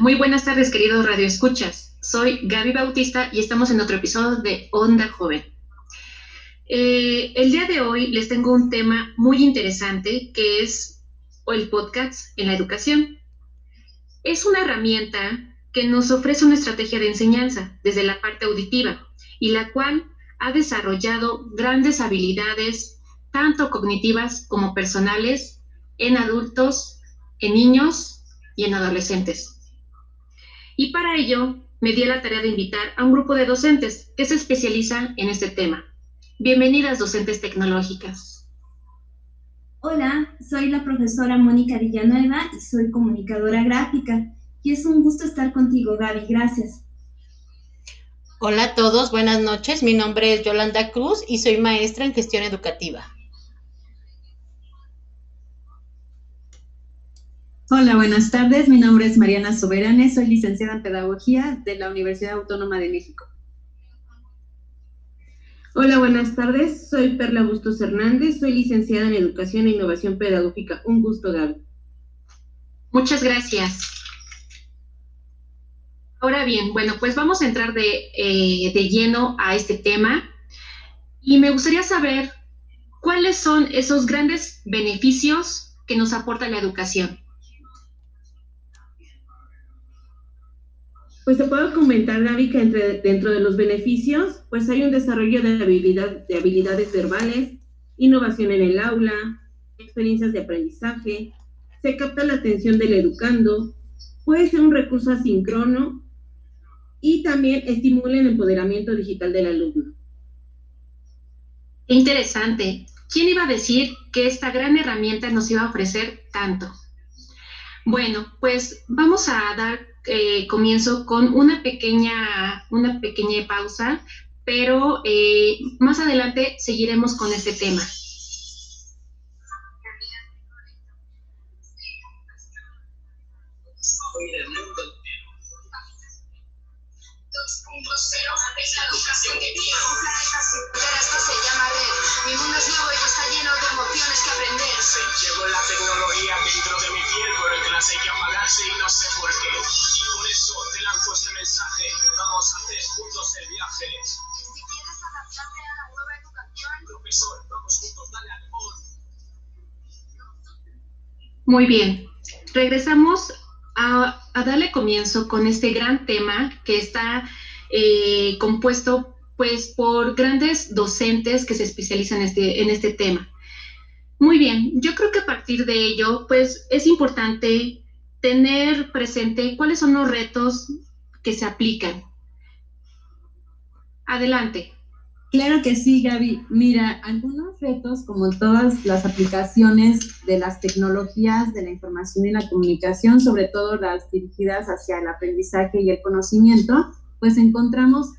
muy buenas tardes queridos radioescuchas. Soy Gaby Bautista y estamos en otro episodio de Onda Joven. Eh, el día de hoy les tengo un tema muy interesante que es el podcast en la educación. Es una herramienta que nos ofrece una estrategia de enseñanza desde la parte auditiva y la cual ha desarrollado grandes habilidades, tanto cognitivas como personales, en adultos, en niños y en adolescentes. Y para ello me di la tarea de invitar a un grupo de docentes que se especializan en este tema. Bienvenidas, docentes tecnológicas. Hola, soy la profesora Mónica Villanueva y soy comunicadora gráfica. Y es un gusto estar contigo, Gaby. Gracias. Hola a todos, buenas noches. Mi nombre es Yolanda Cruz y soy maestra en gestión educativa. Hola, buenas tardes. Mi nombre es Mariana Soberane, soy licenciada en Pedagogía de la Universidad Autónoma de México. Hola, buenas tardes. Soy Perla Bustos Hernández, soy licenciada en Educación e Innovación Pedagógica. Un gusto, Gaby. Muchas gracias. Ahora bien, bueno, pues vamos a entrar eh, de, lleno a este tema y me gustaría saber cuáles son esos grandes beneficios que nos aporta la educación. Pues te puedo comentar, Gaby, que entre, dentro de los beneficios, pues hay un desarrollo de, habilidad, de habilidades verbales, innovación en el aula, experiencias de aprendizaje, se capta la atención del educando, puede ser un recurso asíncrono y también estimula el empoderamiento digital del alumno. Interesante. ¿Quién iba a decir que esta gran herramienta nos iba a ofrecer tanto? Bueno, pues vamos a dar eh, comienzo con una pequeña, una pequeña pausa, pero eh, más adelante seguiremos con este tema. es la que que que la tecnología dentro de mi piel, pero en clase hay que apagarse y no sé por qué. Y por eso te lanzo este mensaje. Vamos a hacer juntos el viaje. Si quieres adaptarte a la nueva educación, profesor, vamos juntos, dale al Muy bien. Regresamos a, a, darle comienzo con este gran tema que está eh, compuesto pues por grandes docentes que se especializan en este, en este tema. Muy bien, yo creo que a partir de ello, pues es importante tener presente cuáles son los retos que se aplican. Adelante. Claro que sí, Gaby. Mira, algunos retos, como todas las aplicaciones de las tecnologías de la información y la comunicación, sobre todo las dirigidas hacia el aprendizaje y el conocimiento, pues encontramos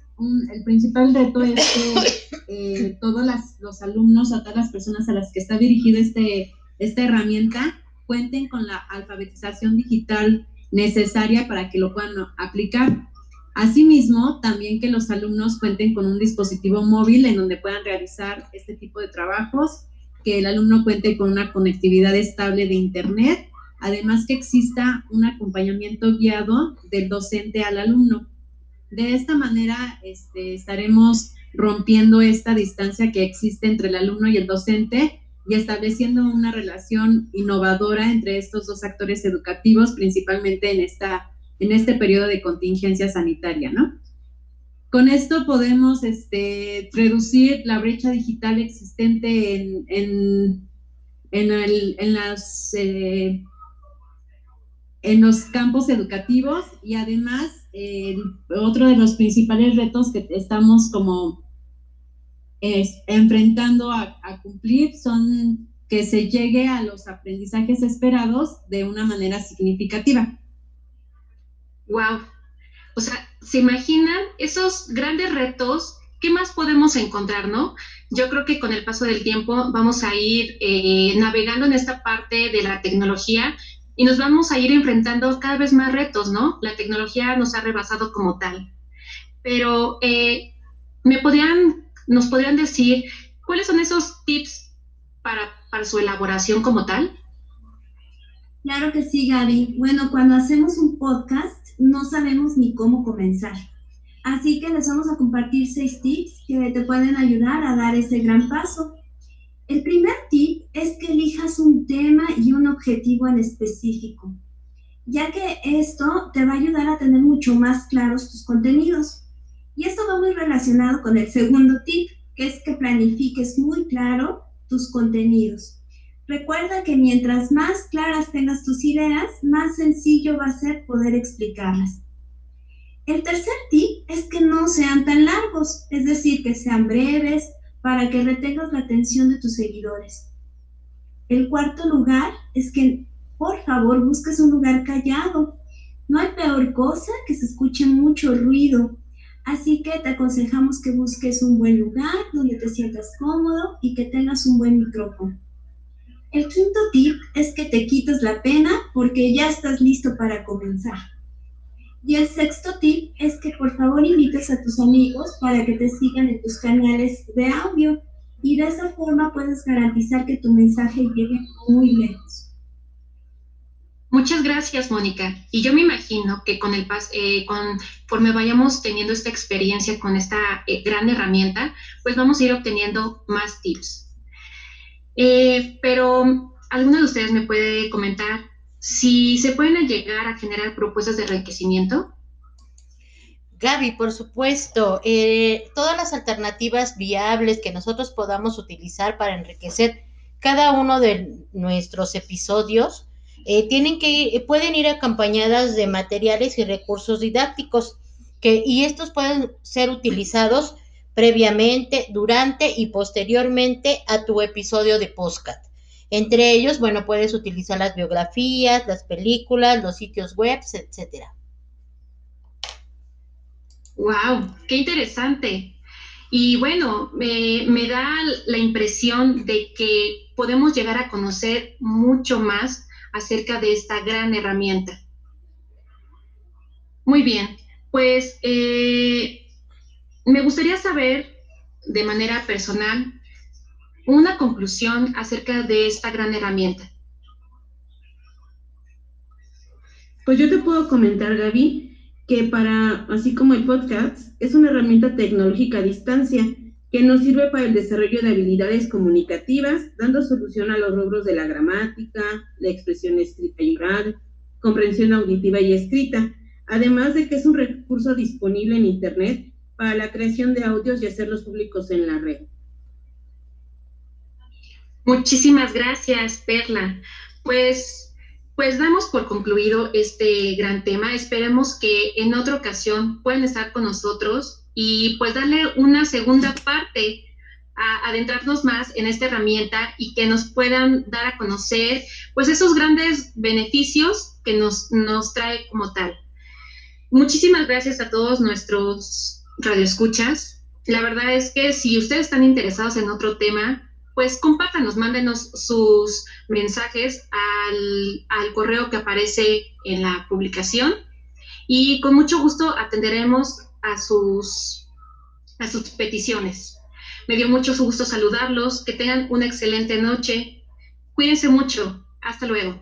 el principal reto es que eh, todos los alumnos, a todas las personas a las que está dirigida este, esta herramienta, cuenten con la alfabetización digital necesaria para que lo puedan aplicar. Asimismo, también que los alumnos cuenten con un dispositivo móvil en donde puedan realizar este tipo de trabajos, que el alumno cuente con una conectividad estable de Internet, además que exista un acompañamiento guiado del docente al alumno. De esta manera este, estaremos rompiendo esta distancia que existe entre el alumno y el docente y estableciendo una relación innovadora entre estos dos actores educativos, principalmente en, esta, en este periodo de contingencia sanitaria, ¿no? Con esto podemos este, reducir la brecha digital existente en, en, en, las, eh, en los campos educativos y además otro de los principales retos que estamos como enfrentando a, cumplir son que se llegue a los aprendizajes esperados de una manera significativa. Wow. O sea, ¿se imaginan esos grandes retos? ¿Qué más podemos encontrar, no? Yo creo que con el paso del tiempo vamos a ir eh, navegando en esta parte de la tecnología y nos vamos a ir enfrentando cada vez más retos, ¿no? La tecnología nos ha rebasado como tal. Pero, eh, ¿me podrían, nos podrían decir cuáles son esos tips para, su elaboración como tal? Claro que sí, Gaby. Bueno, cuando hacemos un podcast, no sabemos ni cómo comenzar. Así que les vamos a compartir seis tips que te pueden ayudar a dar ese gran paso. El primer tip es que elijas un tema y un objetivo en específico, ya que esto te va a ayudar a tener mucho más claros tus contenidos. Y esto va muy relacionado con el segundo tip, que es que planifiques muy claro tus contenidos. Recuerda que mientras más claras tengas tus ideas, más sencillo va a ser poder explicarlas. El tercer tip es que no sean tan largos, es decir, que sean breves, para que retengas la atención de tus seguidores. El cuarto lugar es que por favor busques un lugar callado. No hay peor cosa que se escuche mucho ruido. Así que te aconsejamos que busques un buen lugar donde te sientas cómodo y que tengas un buen micrófono. El quinto tip es que te quites la pena porque ya estás listo para comenzar. Y el sexto tip es que por favor invites a tus amigos para que te sigan en tus canales de audio y de esa forma puedes garantizar que tu mensaje llegue muy lejos. Muchas gracias, Mónica. Y yo me imagino que con el eh, conforme vayamos teniendo esta experiencia con esta eh, gran herramienta, pues vamos a ir obteniendo más tips. Eh, pero, ¿alguno de ustedes me puede comentar si se pueden llegar a generar propuestas de enriquecimiento. Gaby, por supuesto, eh, todas las alternativas viables que nosotros podamos utilizar para enriquecer cada uno de nuestros episodios eh, tienen que pueden ir acompañadas de materiales y recursos didácticos que, y estos pueden ser utilizados previamente, durante y posteriormente a tu episodio de podcast. Entre ellos, bueno, puedes utilizar las biografías, las películas, los sitios web, etcétera. ¡Wow! ¡Qué interesante! Y bueno, me da la impresión de que podemos llegar a conocer mucho más acerca de esta gran herramienta. Muy bien, pues eh, me gustaría saber de manera personal una conclusión acerca de esta gran herramienta. Pues yo te puedo comentar, Gaby, que para, así como el podcast, es una herramienta tecnológica a distancia que nos sirve para el desarrollo de habilidades comunicativas, dando solución a los logros de la gramática, la expresión escrita y oral, comprensión auditiva y escrita, además de que es un recurso disponible en Internet para la creación de audios y hacerlos públicos en la red. Muchísimas gracias, Perla. Pues, pues damos por concluido este gran tema. Esperemos que en otra ocasión puedan estar con nosotros y pues darle una segunda parte a adentrarnos más en esta herramienta y que nos puedan dar a conocer pues esos grandes beneficios que nos, nos trae como tal. Muchísimas gracias a todos nuestros radioescuchas. La verdad es que si ustedes están interesados en otro tema, pues compártanos, mándenos sus mensajes al, correo que aparece en la publicación y con mucho gusto atenderemos a sus, a sus peticiones. Me dio mucho gusto saludarlos, que tengan una excelente noche. Cuídense mucho. Hasta luego.